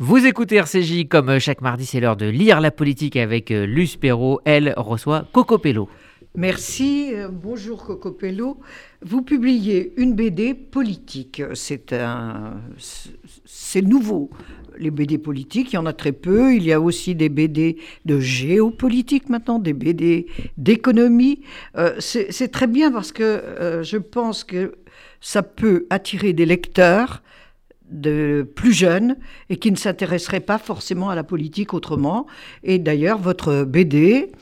Vous écoutez RCJ comme chaque mardi, c'est l'heure de lire la politique avec euh, Luce Perrault. Elle reçoit Coco Pello. Merci, euh, bonjour Coco Pello. Vous publiez une BD politique. C'est un, c'est nouveau. Les BD politiques, il y en a très peu. Il y a aussi des BD de géopolitique maintenant, des BD d'économie. Euh, c'est très bien parce que je pense que ça peut attirer des lecteurs de plus jeunes et qui ne s'intéresseraient pas forcément à la politique autrement. Et d'ailleurs, votre BD,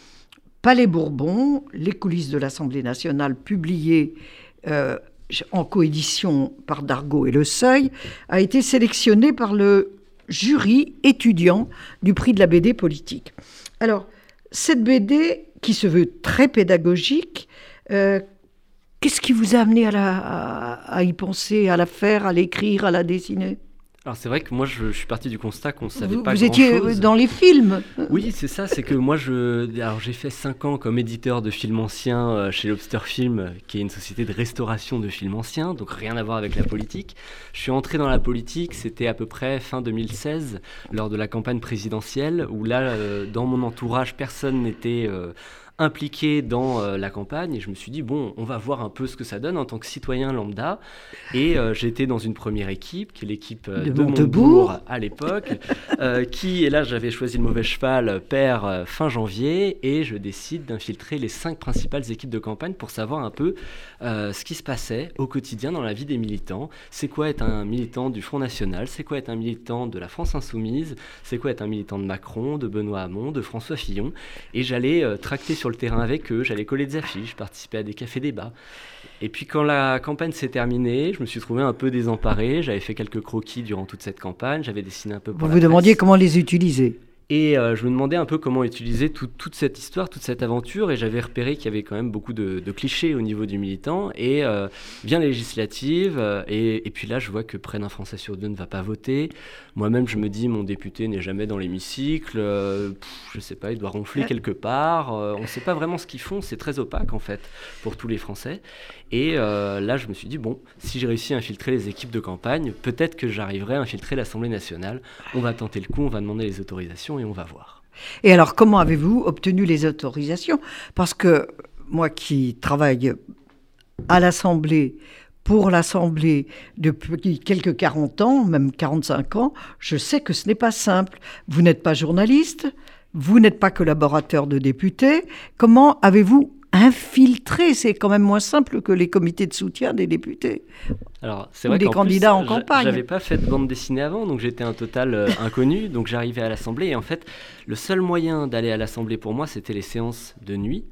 Palais Bourbon, les coulisses de l'Assemblée nationale, publié euh, en coédition par Dargaud et Le Seuil, a été sélectionné par le jury étudiant du prix de la BD politique. Alors, cette BD, qui se veut très pédagogique, euh, Qu'est-ce qui vous a amené à, y penser, à la faire, à l'écrire, à la dessiner? Alors c'est vrai que moi je, suis parti du constat qu'on savait pas pas Vous étiez dans les films. Oui, c'est ça, c'est que moi je alors j'ai fait 5 ans comme éditeur de films anciens euh, chez Lobster Film qui est une société de restauration de films anciens, donc rien à voir avec la politique. Je suis entré dans la politique, c'était à peu près fin 2016 lors de la campagne présidentielle où là euh, dans mon entourage personne n'était euh, impliqué dans euh, la campagne et je me suis dit bon on va voir un peu ce que ça donne en tant que citoyen lambda. Et euh, j'étais dans une première équipe qui est l'équipe euh, de, de Montebourg. à l'époque qui et là j'avais choisi le mauvais cheval père fin janvier et je décide d'infiltrer les cinq principales équipes de campagne pour savoir un peu ce qui se passait au quotidien dans la vie des militants. C'est quoi être un militant du Front National? C'est quoi être un militant de la France Insoumise? C'est quoi être un militant de Macron de Benoît Hamon de François Fillon? Et j'allais tracter sur le terrain avec eux, j'allais coller des affiches, participer à des cafés-débats. Et puis quand la campagne s'est terminée, je me suis trouvé un peu désemparé. J'avais fait quelques croquis durant toute cette campagne, j'avais dessiné un peu pour Vous vous demandiez comment les utiliser? Et euh, je me demandais un peu comment utiliser toute cette histoire, toute cette aventure, et j'avais repéré qu'il y avait quand même beaucoup de, clichés au niveau du militant. Et euh, vient législative, euh, et, puis là, je vois que près d'un Français sur deux ne va pas voter. Moi-même, je me dis, mon député n'est jamais dans l'hémicycle, je sais pas, il doit ronfler quelque part. on ne sait pas vraiment ce qu'ils font, c'est très opaque en fait pour tous les Français. Et là, je me suis dit, bon, si j'ai réussi à infiltrer les équipes de campagne, peut-être que j'arriverai à infiltrer l'Assemblée nationale. On va tenter le coup, on va demander les autorisations et on va voir. Et alors, comment avez-vous obtenu les autorisations? Parce que moi qui travaille à l'Assemblée, pour l'Assemblée depuis quelques 40 ans, même 45 ans, je sais que ce n'est pas simple. Vous n'êtes pas journaliste, vous n'êtes pas collaborateur de député. Comment avez-vous infiltré C'est quand même moins simple que les comités de soutien des députés. Alors, c'est vrai des candidats en campagne. J'avais pas fait de bande dessinée avant, donc j'étais un total euh, inconnu. Donc j'arrivais à l'Assemblée et en fait, le seul moyen d'aller à l'Assemblée pour moi, c'était les séances de nuit.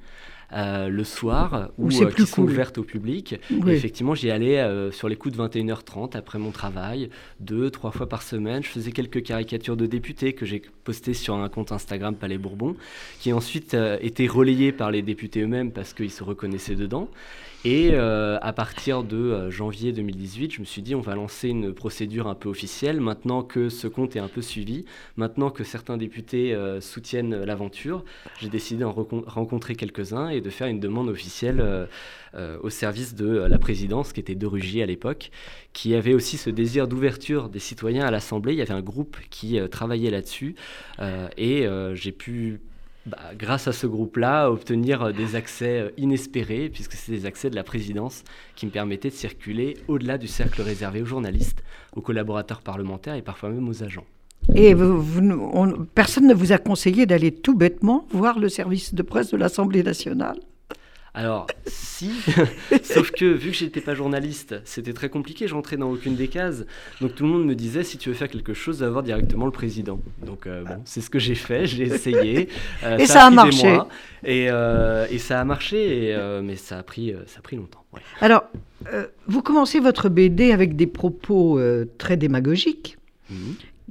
Euh, le soir ou euh, qui sont ouvertes au public. effectivement, j'y allais euh, sur les coups de 21h30 après mon travail, deux, trois fois par semaine. Je faisais quelques caricatures de députés que j'ai postées sur un compte Instagram Palais Bourbon, qui ensuite été relayées par les députés eux-mêmes parce qu'ils se reconnaissaient dedans. Et euh, à partir de euh, janvier 2018, je me suis dit on va lancer une procédure un peu officielle. Maintenant que ce compte est un peu suivi, maintenant que certains députés euh, soutiennent l'aventure, j'ai décidé d'en rencontrer quelques-uns et de faire une demande officielle au service de la présidence, qui était de Rugy à l'époque, qui avait aussi ce désir d'ouverture des citoyens à l'Assemblée. Il y avait un groupe qui travaillait là-dessus et j'ai pu bah, grâce à ce groupe-là, obtenir euh, des accès euh, inespérés, puisque c'est des accès de la présidence qui me permettaient de circuler au-delà du cercle réservé aux journalistes, aux collaborateurs parlementaires et parfois même aux agents. Et personne ne vous a conseillé d'aller tout bêtement voir le service de presse de l'Assemblée nationale alors, si, sauf que vu que j'étais pas journaliste, c'était très compliqué, je rentrais dans aucune des cases. Donc tout le monde me disait si tu veux faire quelque chose, va voir directement le président. Donc euh, bon, c'est ce que j'ai fait, j'ai essayé. Euh, et ça, a, marché. Euh, et, ça a marché, mais ça a pris, ça a pris longtemps. Alors, vous commencez votre BD avec des propos très démagogiques. Mmh.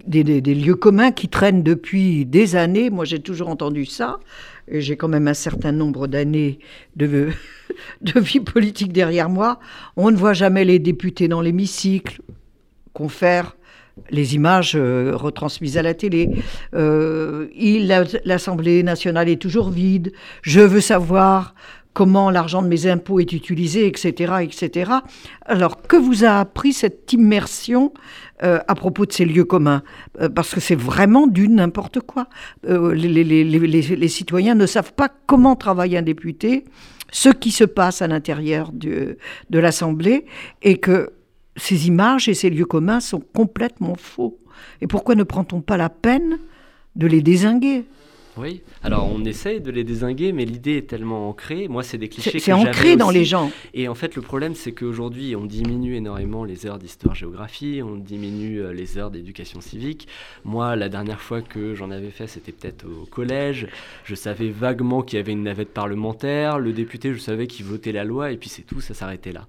Des, lieux communs qui traînent depuis des années. Moi, j'ai toujours entendu ça j'ai quand même un certain nombre d'années de, de vie politique derrière moi, on ne voit jamais les députés dans l'hémicycle, confère les images euh, retransmises à la télé. Euh, L'Assemblée nationale est toujours vide. Je veux savoir comment l'argent de mes impôts est utilisé, etc., etc. Alors, que vous a appris cette immersion euh, à propos de ces lieux communs? Euh, Parce que c'est vraiment du n'importe quoi. Euh, les, citoyens ne savent pas comment travaille un député, ce qui se passe à l'intérieur de l'Assemblée, et que ces images et ces lieux communs sont complètement faux. Et pourquoi ne prend-on pas la peine de les désinguer? Oui, alors on essaye de les désinguer, mais l'idée est tellement ancrée. Moi, c'est des clichés C'est ancré dans les gens. Et en fait, le problème, c'est qu'aujourd'hui, on diminue énormément les heures d'histoire-géographie, on diminue euh, les heures d'éducation civique. Moi, la dernière fois que j'en avais fait, c'était peut-être au collège. Je savais vaguement qu'il y avait une navette parlementaire. Le député, je savais qu'il votait la loi, et puis c'est tout, ça s'arrêtait là.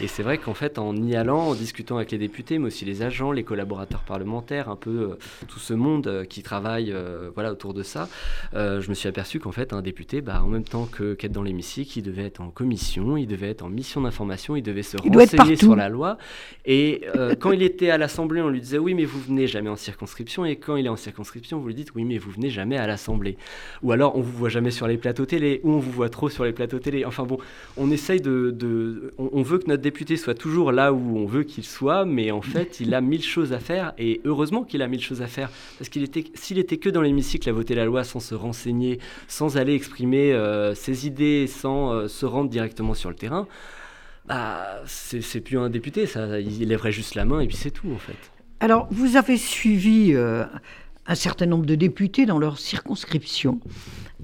Et c'est vrai qu'en fait, en y allant, en discutant avec les députés, mais aussi les agents, les collaborateurs parlementaires, un peu euh, tout ce monde euh, qui travaille voilà, autour de ça, je me suis aperçu qu'en fait, un député, bah, en même temps qu'être dans l'hémicycle, il devait être en commission, il devait être en mission d'information, il devait se renseigner sur la loi. Et euh, quand il était à l'Assemblée, on lui disait oui, mais vous venez jamais en circonscription. Et quand il est en circonscription, vous lui dites oui, mais vous venez jamais à l'Assemblée. Ou alors, on vous voit jamais sur les plateaux télé, ou on vous voit trop sur les plateaux télé. Enfin bon, on essaye de, de on, on veut que notre député soit toujours là où on veut qu'il soit, mais en fait, il a mille choses à faire. Et heureusement qu'il a mille choses à faire, parce qu'il était, s'il était que dans l'hémicycle à voter la loi sans se renseigner, sans aller exprimer euh, ses idées, sans euh, se rendre directement sur le terrain, bah, c'est plus un député, ça, il lèverait juste la main et puis c'est tout en fait. Alors, vous avez suivi euh, un certain nombre de députés dans leur circonscription.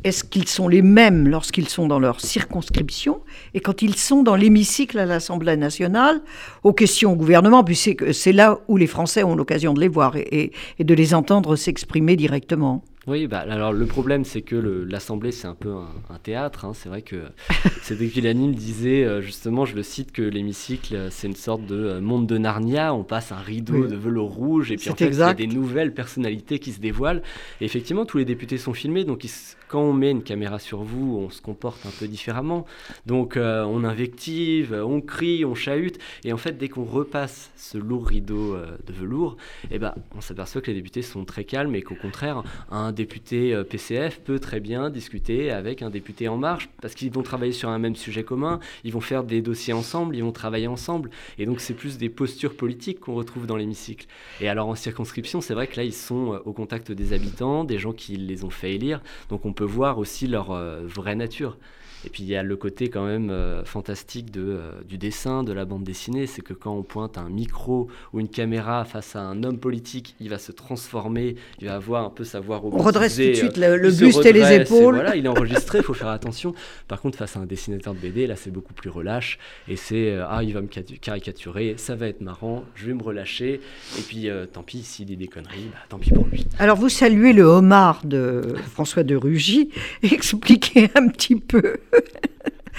Est-ce qu'ils sont les mêmes lorsqu'ils sont dans leur circonscription et quand ils sont dans l'hémicycle à l'Assemblée nationale aux questions au gouvernement, puisque c'est là où les Français ont l'occasion de les voir et de les entendre s'exprimer directement? Oui, bah, alors le problème, c'est que l'Assemblée, c'est un peu un, théâtre. Hein. C'est vrai que Cédric Villani me disait, euh, justement, je le cite, que l'hémicycle, euh, c'est une sorte de euh, monde de Narnia. On passe un rideau de velours rouge et puis en fait, il y a des nouvelles personnalités qui se dévoilent. Et effectivement, tous les députés sont filmés. Donc, quand on met une caméra sur vous, on se comporte un peu différemment. Donc, on invective, on crie, on chahute. Et en fait, dès qu'on repasse ce lourd rideau de velours, eh ben, on s'aperçoit que les députés sont très calmes et qu'au contraire, un député euh, PCF peut très bien discuter avec un député En Marche parce qu'ils vont travailler sur un même sujet commun, ils vont faire des dossiers ensemble, ils vont travailler ensemble. Et donc, c'est plus des postures politiques qu'on retrouve dans l'hémicycle. Et alors, en circonscription, c'est vrai que là, ils sont euh, au contact des habitants, des gens qui les ont fait élire. Donc, on peut voir aussi leur euh, vraie nature. Et puis il y a le côté quand même euh, fantastique de, euh, du dessin, de la bande dessinée, c'est que quand on pointe un micro ou une caméra face à un homme politique, il va se transformer, il va avoir un peu sa voix On redresse tout de suite euh, le, buste et les épaules. voilà, il est enregistré, il faut faire attention. Par contre, face à un dessinateur de BD, là c'est beaucoup plus relâche et c'est ah il va me caricaturer, ça va être marrant, je vais me relâcher et puis tant pis s'il dit des conneries, bah, tant pis pour lui. Alors vous saluez le homard de François de Rugy, expliquez un petit peu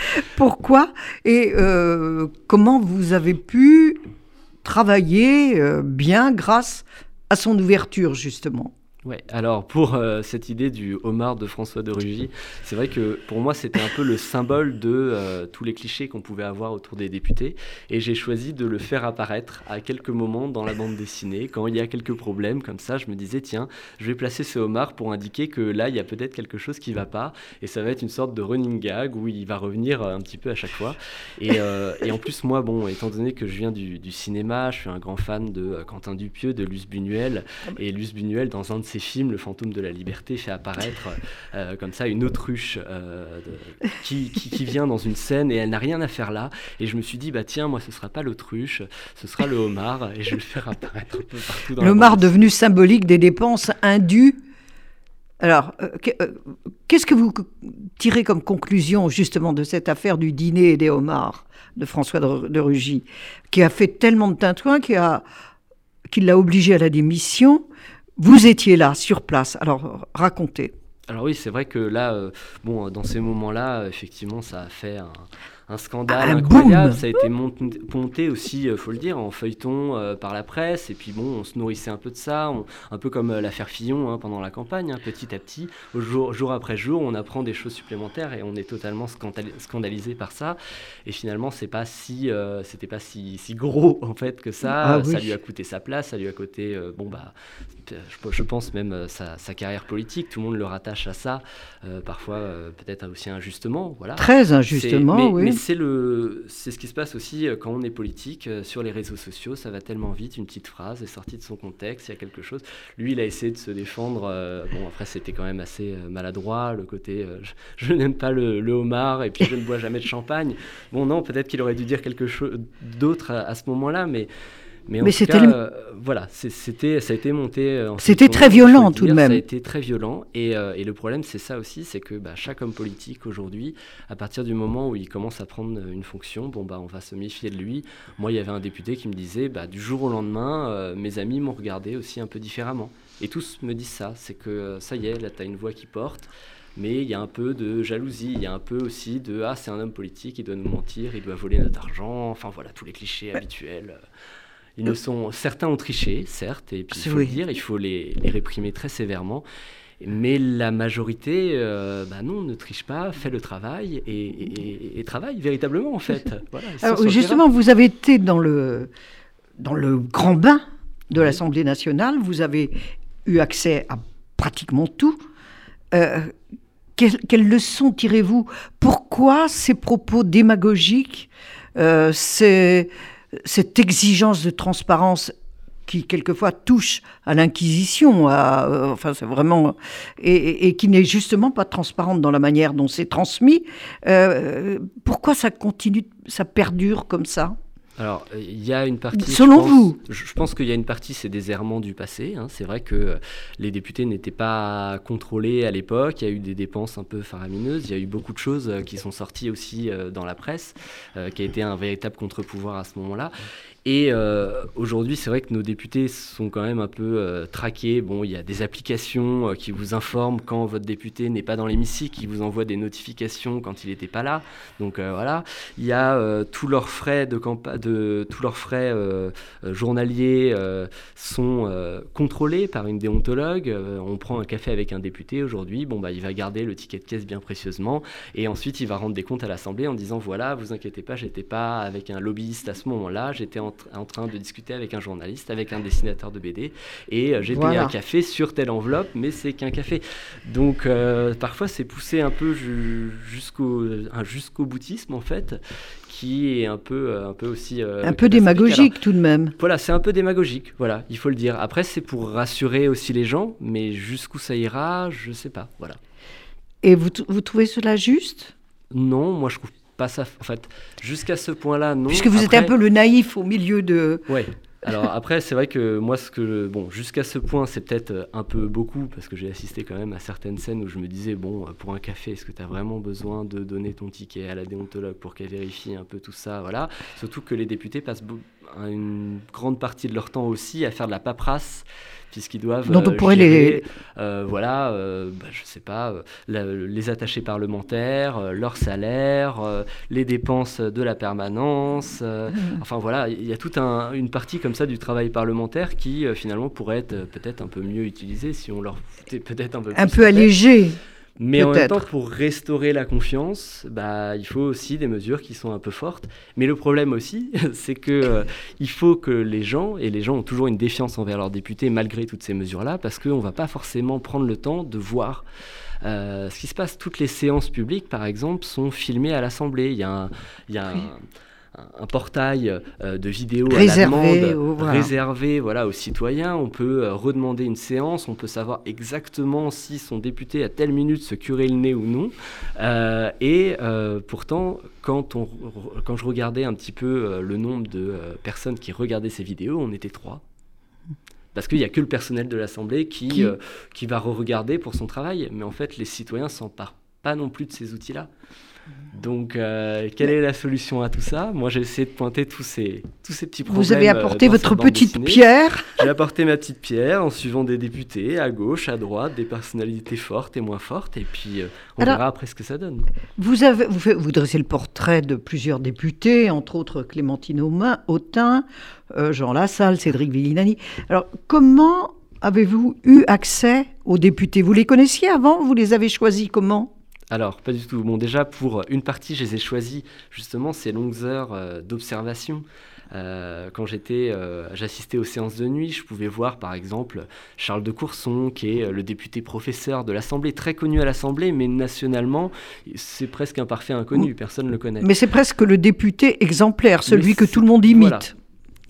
Pourquoi et euh, comment vous avez pu travailler euh, bien grâce à son ouverture, justement? Ouais, alors pour euh, cette idée du homard de François de Rugy, c'est vrai que pour moi c'était un peu le symbole de euh, tous les clichés qu'on pouvait avoir autour des députés et j'ai choisi de le faire apparaître à quelques moments dans la bande dessinée. Quand il y a quelques problèmes comme ça, je me disais tiens, je vais placer ce homard pour indiquer que là il y a peut-être quelque chose qui va pas et ça va être une sorte de running gag où il va revenir un petit peu à chaque fois. Et, euh, et en plus moi, bon, étant donné que je viens du, du, cinéma, je suis un grand fan de Quentin Dupieux, de Luce Buñuel et Luce Buñuel dans un de ses films, Le fantôme de la liberté, fait apparaître euh, comme ça une autruche euh, qui, qui, vient dans une scène et elle n'a rien à faire là. Et je me suis dit, bah tiens, moi ce sera pas l'autruche, ce sera le homard et je vais le faire apparaître un peu partout dans Le homard devenu symbolique des dépenses indues. Alors, euh, qu'est-ce que vous tirez comme conclusion justement de cette affaire du dîner et des homards de François de, Rugy, qui a fait tellement de tintouin qu'il a qui l'a obligé à la démission vous étiez là, sur place. Alors, racontez. Alors oui, c'est vrai que là, euh, dans ces moments-là, effectivement, ça a fait un scandale incroyable. Ça a été monté aussi, il faut le dire, en feuilleton par la presse. Et puis bon, on se nourrissait un peu de ça, un peu comme l'affaire Fillon hein, pendant la campagne, hein, petit à petit, au jour, jour après jour, on apprend des choses supplémentaires et on est totalement scandalisé par ça. Et finalement, c'est pas si, c'était pas si, si, gros en fait que ça. Ah ça lui a coûté sa place, ça lui a coûté, bon bah, je, pense même sa, sa, carrière politique. Tout le monde le rattache à ça, parfois peut-être aussi injustement, voilà. Très injustement, oui. Mais c'est ce qui se passe aussi euh, quand on est politique euh, sur les réseaux sociaux. Ça va tellement vite, une petite phrase est sortie de son contexte, il y a quelque chose. Lui, il a essayé de se défendre. Euh, bon, après, c'était quand même assez maladroit, le côté je, n'aime pas le, homard et puis je ne bois jamais de champagne. Bon, non, peut-être qu'il aurait dû dire quelque chose d'autre à, ce moment-là, mais mais, tout cas, euh, voilà, c'était, ça a été monté. Euh, c'était très violent tout de même. Ça a été très violent. Et, euh, et le problème, c'est ça aussi, c'est que bah, chaque homme politique aujourd'hui, à partir du moment où il commence à prendre une fonction, bon bah, on va se méfier de lui. Moi, il y avait un député qui me disait, bah, du jour au lendemain, mes amis m'ont regardé aussi un peu différemment. Et tous me disent ça, c'est que ça y est, là, tu as une voix qui porte mais il y a un peu de jalousie, il y a un peu aussi de ah c'est un homme politique, il doit nous mentir, il doit voler notre argent, enfin voilà tous les clichés habituels. Ils ne sont, certains ont triché, certes, et puis il faut le dire, il faut les, réprimer très sévèrement. Mais la majorité, euh, bah non, ne triche pas, fait le travail et, travaille véritablement en fait. justement, vous avez été dans le, dans le grand bain de l'Assemblée nationale, vous avez eu accès à pratiquement tout. Euh, quelles, leçons tirez-vous? Pourquoi ces propos démagogiques? Euh, cette exigence de transparence qui quelquefois touche à l'inquisition, euh, enfin c'est vraiment et, qui n'est justement pas transparente dans la manière dont c'est transmis. Euh, pourquoi ça continue, ça perdure comme ça? Alors, il y a une partie. Selon vous Je pense qu'il y a une partie, c'est des errements du passé. Hein. C'est vrai que les députés n'étaient pas contrôlés à l'époque. Il y a eu des dépenses un peu faramineuses. Il y a eu beaucoup de choses qui sont sorties aussi dans la presse, qui a été un véritable contre-pouvoir à ce moment-là. Et euh, aujourd'hui, c'est vrai que nos députés sont quand même un peu euh, traqués. Bon, il y a des applications euh, qui vous informent quand votre député n'est pas dans l'hémicycle, qui vous envoient des notifications quand il n'était pas là. Donc voilà, il y a tous leurs frais de, de tous leurs frais journaliers sont contrôlés par une déontologue. on prend un café avec un député aujourd'hui, bon bah il va garder le ticket de caisse bien précieusement et ensuite il va rendre des comptes à l'Assemblée en disant voilà, vous inquiétez pas, j'étais pas avec un lobbyiste à ce moment-là, j'étais en, train de discuter avec un journaliste, avec un dessinateur de BD, et euh, j'ai payé un café sur telle enveloppe, mais c'est qu'un café. Donc euh, parfois c'est poussé un peu jusqu'au jusqu'au boutisme en fait qui est un peu, euh, un peu aussi... un peu démagogique tout de même. Voilà, c'est un peu démagogique, voilà, il faut le dire. Après, c'est pour rassurer aussi les gens, mais jusqu'où ça ira, je ne sais pas, voilà. Et vous, vous trouvez cela juste? Non, moi je trouve pas ça. En fait, jusqu'à ce point-là, non. Puisque vous êtes un peu le naïf au milieu de. Ouais. Alors après, c'est vrai que moi, ce que bon, jusqu'à ce point, c'est peut-être un peu beaucoup parce que j'ai assisté quand même à certaines scènes où je me disais bon, pour un café, est-ce que tu as vraiment besoin de donner ton ticket à la déontologue pour qu'elle vérifie un peu tout ça, voilà. Surtout que les députés passent une grande partie de leur temps aussi à faire de la paperasse puisqu'ils doivent Donc on euh, pourrait les... Euh, voilà, euh, bah, je sais pas, les attachés parlementaires, leur salaire, les dépenses de la permanence. Mmh. Enfin voilà, il y a toute une partie comme ça du travail parlementaire qui finalement pourrait être peut-être un peu mieux utilisée si on leur peut-être un peu un peu allégé. Mais en même temps, pour restaurer la confiance, bah, il faut aussi des mesures qui sont un peu fortes. Mais le problème aussi, c'est que euh, il faut que les gens, et les gens ont toujours une défiance envers leurs députés malgré toutes ces mesures-là, parce qu'on ne va pas forcément prendre le temps de voir. Euh, ce qui se passe, toutes les séances publiques, par exemple, sont filmées à l'Assemblée. Il y a un, il y a un, un portail euh, de vidéos réservé, voilà. réservé voilà, aux citoyens. On peut euh, redemander une séance, on peut savoir exactement si son député à telle minute se curait le nez ou non. Euh, et pourtant, quand, on, quand je regardais un petit peu le nombre de personnes qui regardaient ces vidéos, on était trois. Parce qu'il n'y a que le personnel de l'Assemblée qui, qui, qui va re-regarder pour son travail. Mais en fait, les citoyens s'en partent pas non plus de ces outils-là. Donc, euh, quelle est la solution à tout ça Moi, j'ai essayé de pointer tous ces, tous ces petits problèmes. Vous avez apporté votre petite pierre J'ai apporté ma petite pierre en suivant des députés à gauche, à droite, des personnalités fortes et moins fortes, et puis on verra après ce que ça donne. Vous, avez, vous, vous, dressez le portrait de plusieurs députés, entre autres Clémentine Autain, Jean Lassalle, Cédric Villinani. Alors, comment avez-vous eu accès aux députés? Vous les connaissiez avant? Vous les avez choisis comment? Alors, pas du tout. Bon, déjà, pour une partie, je les ai choisis justement ces longues heures euh, d'observation. Euh, quand j'étais, euh, j'assistais aux séances de nuit, je pouvais voir par exemple Charles de Courson, qui est le député professeur de l'Assemblée, très connu à l'Assemblée, mais nationalement, c'est presque un parfait inconnu, personne ne le connaît. Mais c'est presque le député exemplaire, celui que tout le monde imite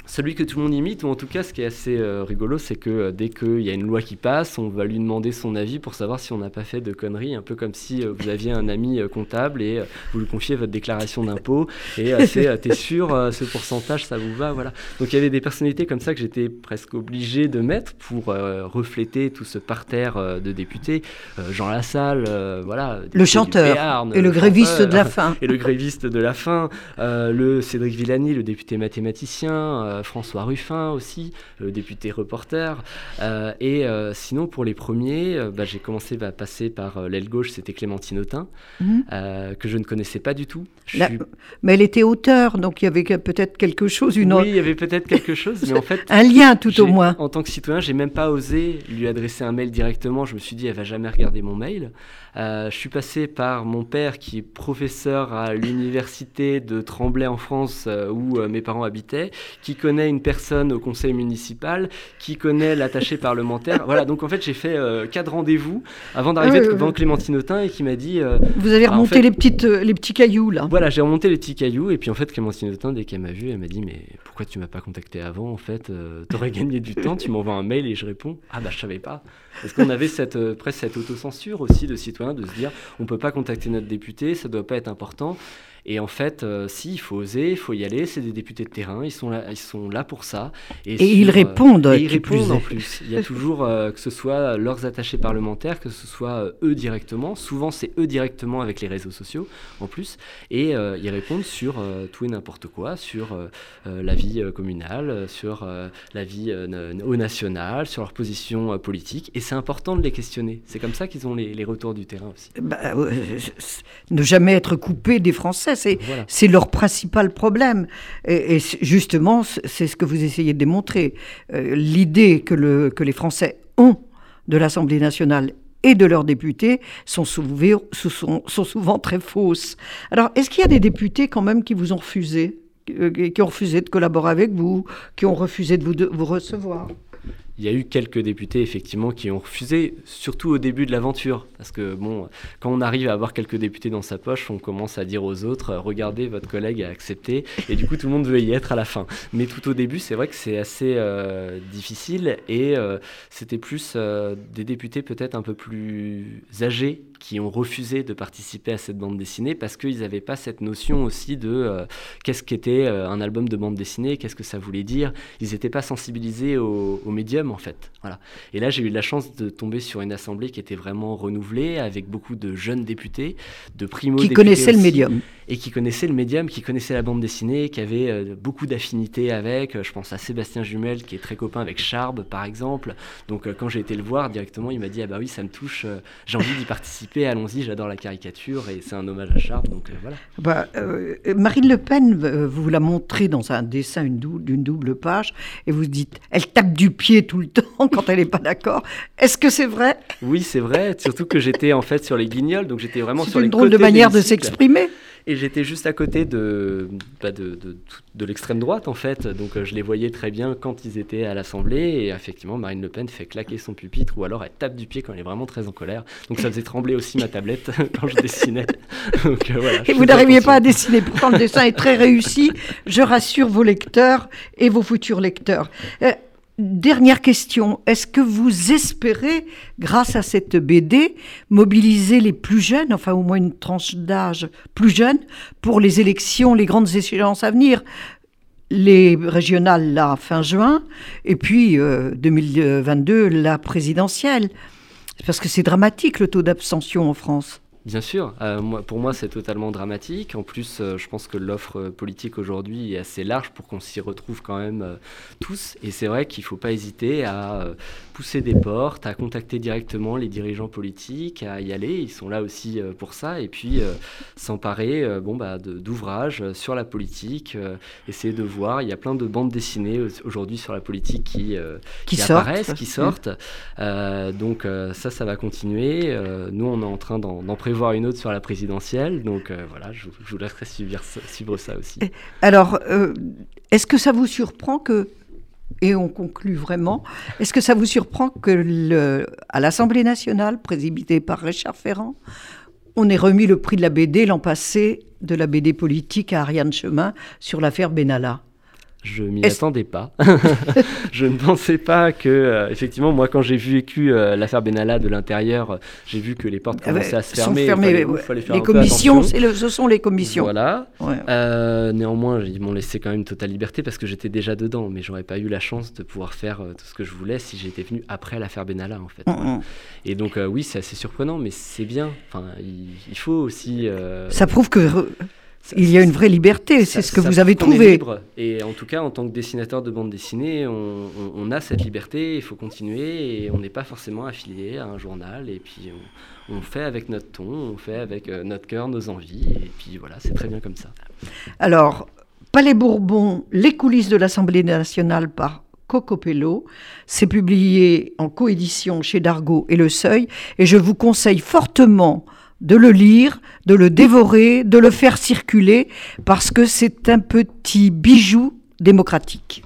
celui que tout le monde imite, ou en tout cas ce qui est assez euh, rigolo, c'est que euh, dès qu'il y a une loi qui passe, on va lui demander son avis pour savoir si on n'a pas fait de conneries, un peu comme si euh, vous aviez un ami comptable et vous lui confiez votre déclaration d'impôt et t'es sûr, ce pourcentage ça vous va, voilà. Donc il y avait des personnalités comme ça que j'étais presque obligé de mettre pour refléter tout ce parterre de députés. Jean Lassalle, voilà. Le chanteur et le gréviste de la fin. Et le gréviste de la fin, le Cédric Villani, le député mathématicien. François Ruffin aussi, le député reporter. Euh, et euh, sinon, pour les premiers, euh, bah, j'ai commencé à passer par l'aile gauche, c'était Clémentine Autain, mhm. que je ne connaissais pas du tout. Mais elle était auteur, donc il y avait peut-être quelque chose, une Oui, il y avait peut-être quelque chose, mais en fait... Un lien tout au moins. En tant que citoyen, j'ai même pas osé lui adresser un mail directement. Je me suis dit, elle va jamais regarder mon mail. je suis passé par mon père qui est professeur à l'université de Tremblay en France où mes parents habitaient, qui connaît une personne au conseil municipal, qui connaît l'attaché parlementaire. Voilà, donc en fait, j'ai fait euh, quatre rendez-vous avant d'arriver ah devant Clémentine Autain et qui m'a dit. Euh, Vous avez bah, remonté les, petites, euh, les petits cailloux, là. Voilà, j'ai remonté les petits cailloux et puis en fait, Clémentine Autain, dès qu'elle m'a vu, elle m'a dit Mais pourquoi tu m'as pas contacté avant En fait, t'aurais gagné du temps, tu m'envoies un mail et je réponds Ah bah, je savais pas. Parce qu'on avait cette, presque cette autocensure aussi de citoyens de se dire On peut pas contacter notre député, ça doit pas être important. Et en fait, euh, si, il faut oser, il faut y aller. C'est des députés de terrain, ils sont là, ils sont là pour ça. Et, ils répondent. Euh, et ils répondent en plus. Il y a toujours, euh, que ce soit leurs attachés parlementaires, que ce soit eux directement. Souvent, c'est eux directement avec les réseaux sociaux en plus. Et ils répondent sur tout et n'importe quoi, sur la vie communale, sur la vie au national, sur leur position politique. Et c'est important de les questionner. C'est comme ça qu'ils ont les, retours du terrain aussi. Bah, ne jamais être coupé des Français c'est leur principal problème. Et, justement, c'est ce que vous essayez de démontrer. Euh, l'idée que, le, que les Français ont de l'Assemblée nationale et de leurs députés sont, souvent, sont, sont souvent très fausses. Alors, est-ce qu'il y a des députés quand même qui vous ont refusé, euh, qui ont refusé de collaborer avec vous, qui ont refusé de vous, de vous recevoir? Il y a eu quelques députés effectivement qui ont refusé, surtout au début de l'aventure. Parce que bon, quand on arrive à avoir quelques députés dans sa poche, on commence à dire aux autres regardez, votre collègue a accepté, et du coup tout le monde veut y être à la fin. Mais tout au début, c'est vrai que c'est assez euh, difficile, et euh, c'était plus euh, des députés peut-être un peu plus âgés qui ont refusé de participer à cette bande dessinée parce qu'ils n'avaient pas cette notion aussi de euh, qu'est-ce qu'était euh, un album de bande dessinée, qu'est-ce que ça voulait dire. Ils n'étaient pas sensibilisés au, médium en fait. Voilà. Et là, j'ai eu la chance de tomber sur une assemblée qui était vraiment renouvelée avec beaucoup de jeunes députés, de primo qui connaissaient le médium et qui connaissaient le médium, qui connaissaient la bande dessinée, qui avaient euh, beaucoup d'affinités avec. Je pense à Sébastien Jumel qui est très copain avec Charb par exemple. Donc quand j'ai été le voir directement, il m'a dit ah bah oui ça me touche, j'ai envie d'y participer allons-y, j'adore la caricature et c'est un hommage à Chartres, donc euh, voilà. Bah, euh, Marine Le Pen, euh, vous la montrez dans un dessin d'une double page et vous dites, elle tape du pied tout le temps quand elle n'est pas d'accord. Est-ce que c'est vrai? Oui, c'est vrai, surtout que j'étais en fait sur les guignols, donc j'étais vraiment sur les une drôle de manière de s'exprimer. Et j'étais juste à côté de, bah, de, de, de l'extrême droite, en fait. Donc euh, je les voyais très bien quand ils étaient à l'Assemblée. Et effectivement, Marine Le Pen fait claquer son pupitre ou alors elle tape du pied quand elle est vraiment très en colère. Donc ça faisait trembler aussi ma tablette quand je dessinais. Donc, euh, voilà, et vous n'arriviez pas à dessiner. Pourtant, le dessin est très réussi. Je rassure vos lecteurs et vos futurs lecteurs. Euh, Dernière question, est-ce que vous espérez, grâce à cette BD, mobiliser les plus jeunes, enfin au moins une tranche d'âge plus jeune, pour les élections, les grandes échéances à venir? Les régionales, là, fin juin, et puis 2022, euh, la présidentielle. Parce que c'est dramatique le taux d'abstention en France. Bien sûr, euh, moi, pour moi c'est totalement dramatique. En plus, euh, je pense que l'offre euh, politique aujourd'hui est assez large pour qu'on s'y retrouve quand même tous. Et c'est vrai qu'il ne faut pas hésiter à pousser des portes, à contacter directement les dirigeants politiques, à y aller. Ils sont là aussi pour ça. Et puis s'emparer bon, bah, d'ouvrages sur la politique, essayer de voir. Il y a plein de bandes dessinées aujourd'hui sur la politique qui, qui, apparaissent, qui sortent. donc ça, ça va continuer. nous, on est en train d'en préparer voir une autre sur la présidentielle. Donc euh, voilà, je, vous laisserai suivre, ça aussi. Alors, euh, est-ce que ça vous surprend que, et on conclut vraiment, est-ce que ça vous surprend que à l'Assemblée nationale, présidée par Richard Ferrand, on ait remis le prix de la BD l'an passé de la BD politique à Ariane Chemin sur l'affaire Benalla? Je m'y attendais pas. je ne pensais pas que, euh, effectivement, moi, quand j'ai vécu euh, l'affaire Benalla de l'intérieur, euh, j'ai vu que les portes ah commençaient à se fermer. les commissions, ce sont les commissions. Voilà. néanmoins, ils m'ont laissé quand même totale liberté parce que j'étais déjà dedans, mais j'aurais pas eu la chance de pouvoir faire tout ce que je voulais si j'étais venu après l'affaire Benalla, en fait. Mm, mm. Et donc, oui, c'est assez surprenant, mais c'est bien. Enfin, il, faut aussi. Ça prouve que il y a une vraie liberté, c'est ce que vous avez trouvé. Et en tout cas, en tant que dessinateur de bande dessinée, on, a cette liberté, il faut continuer, et on n'est pas forcément affilié à un journal, et puis on, fait avec notre ton, on fait avec euh, notre cœur, nos envies, et puis voilà, c'est très bien comme ça. Alors, Palais Bourbon, les coulisses de l'Assemblée nationale par Cocopello. C'est publié en coédition chez Dargaud et Le Seuil, et je vous conseille fortement de le lire, de le dévorer, de le faire circuler, parce que c'est un petit bijou démocratique.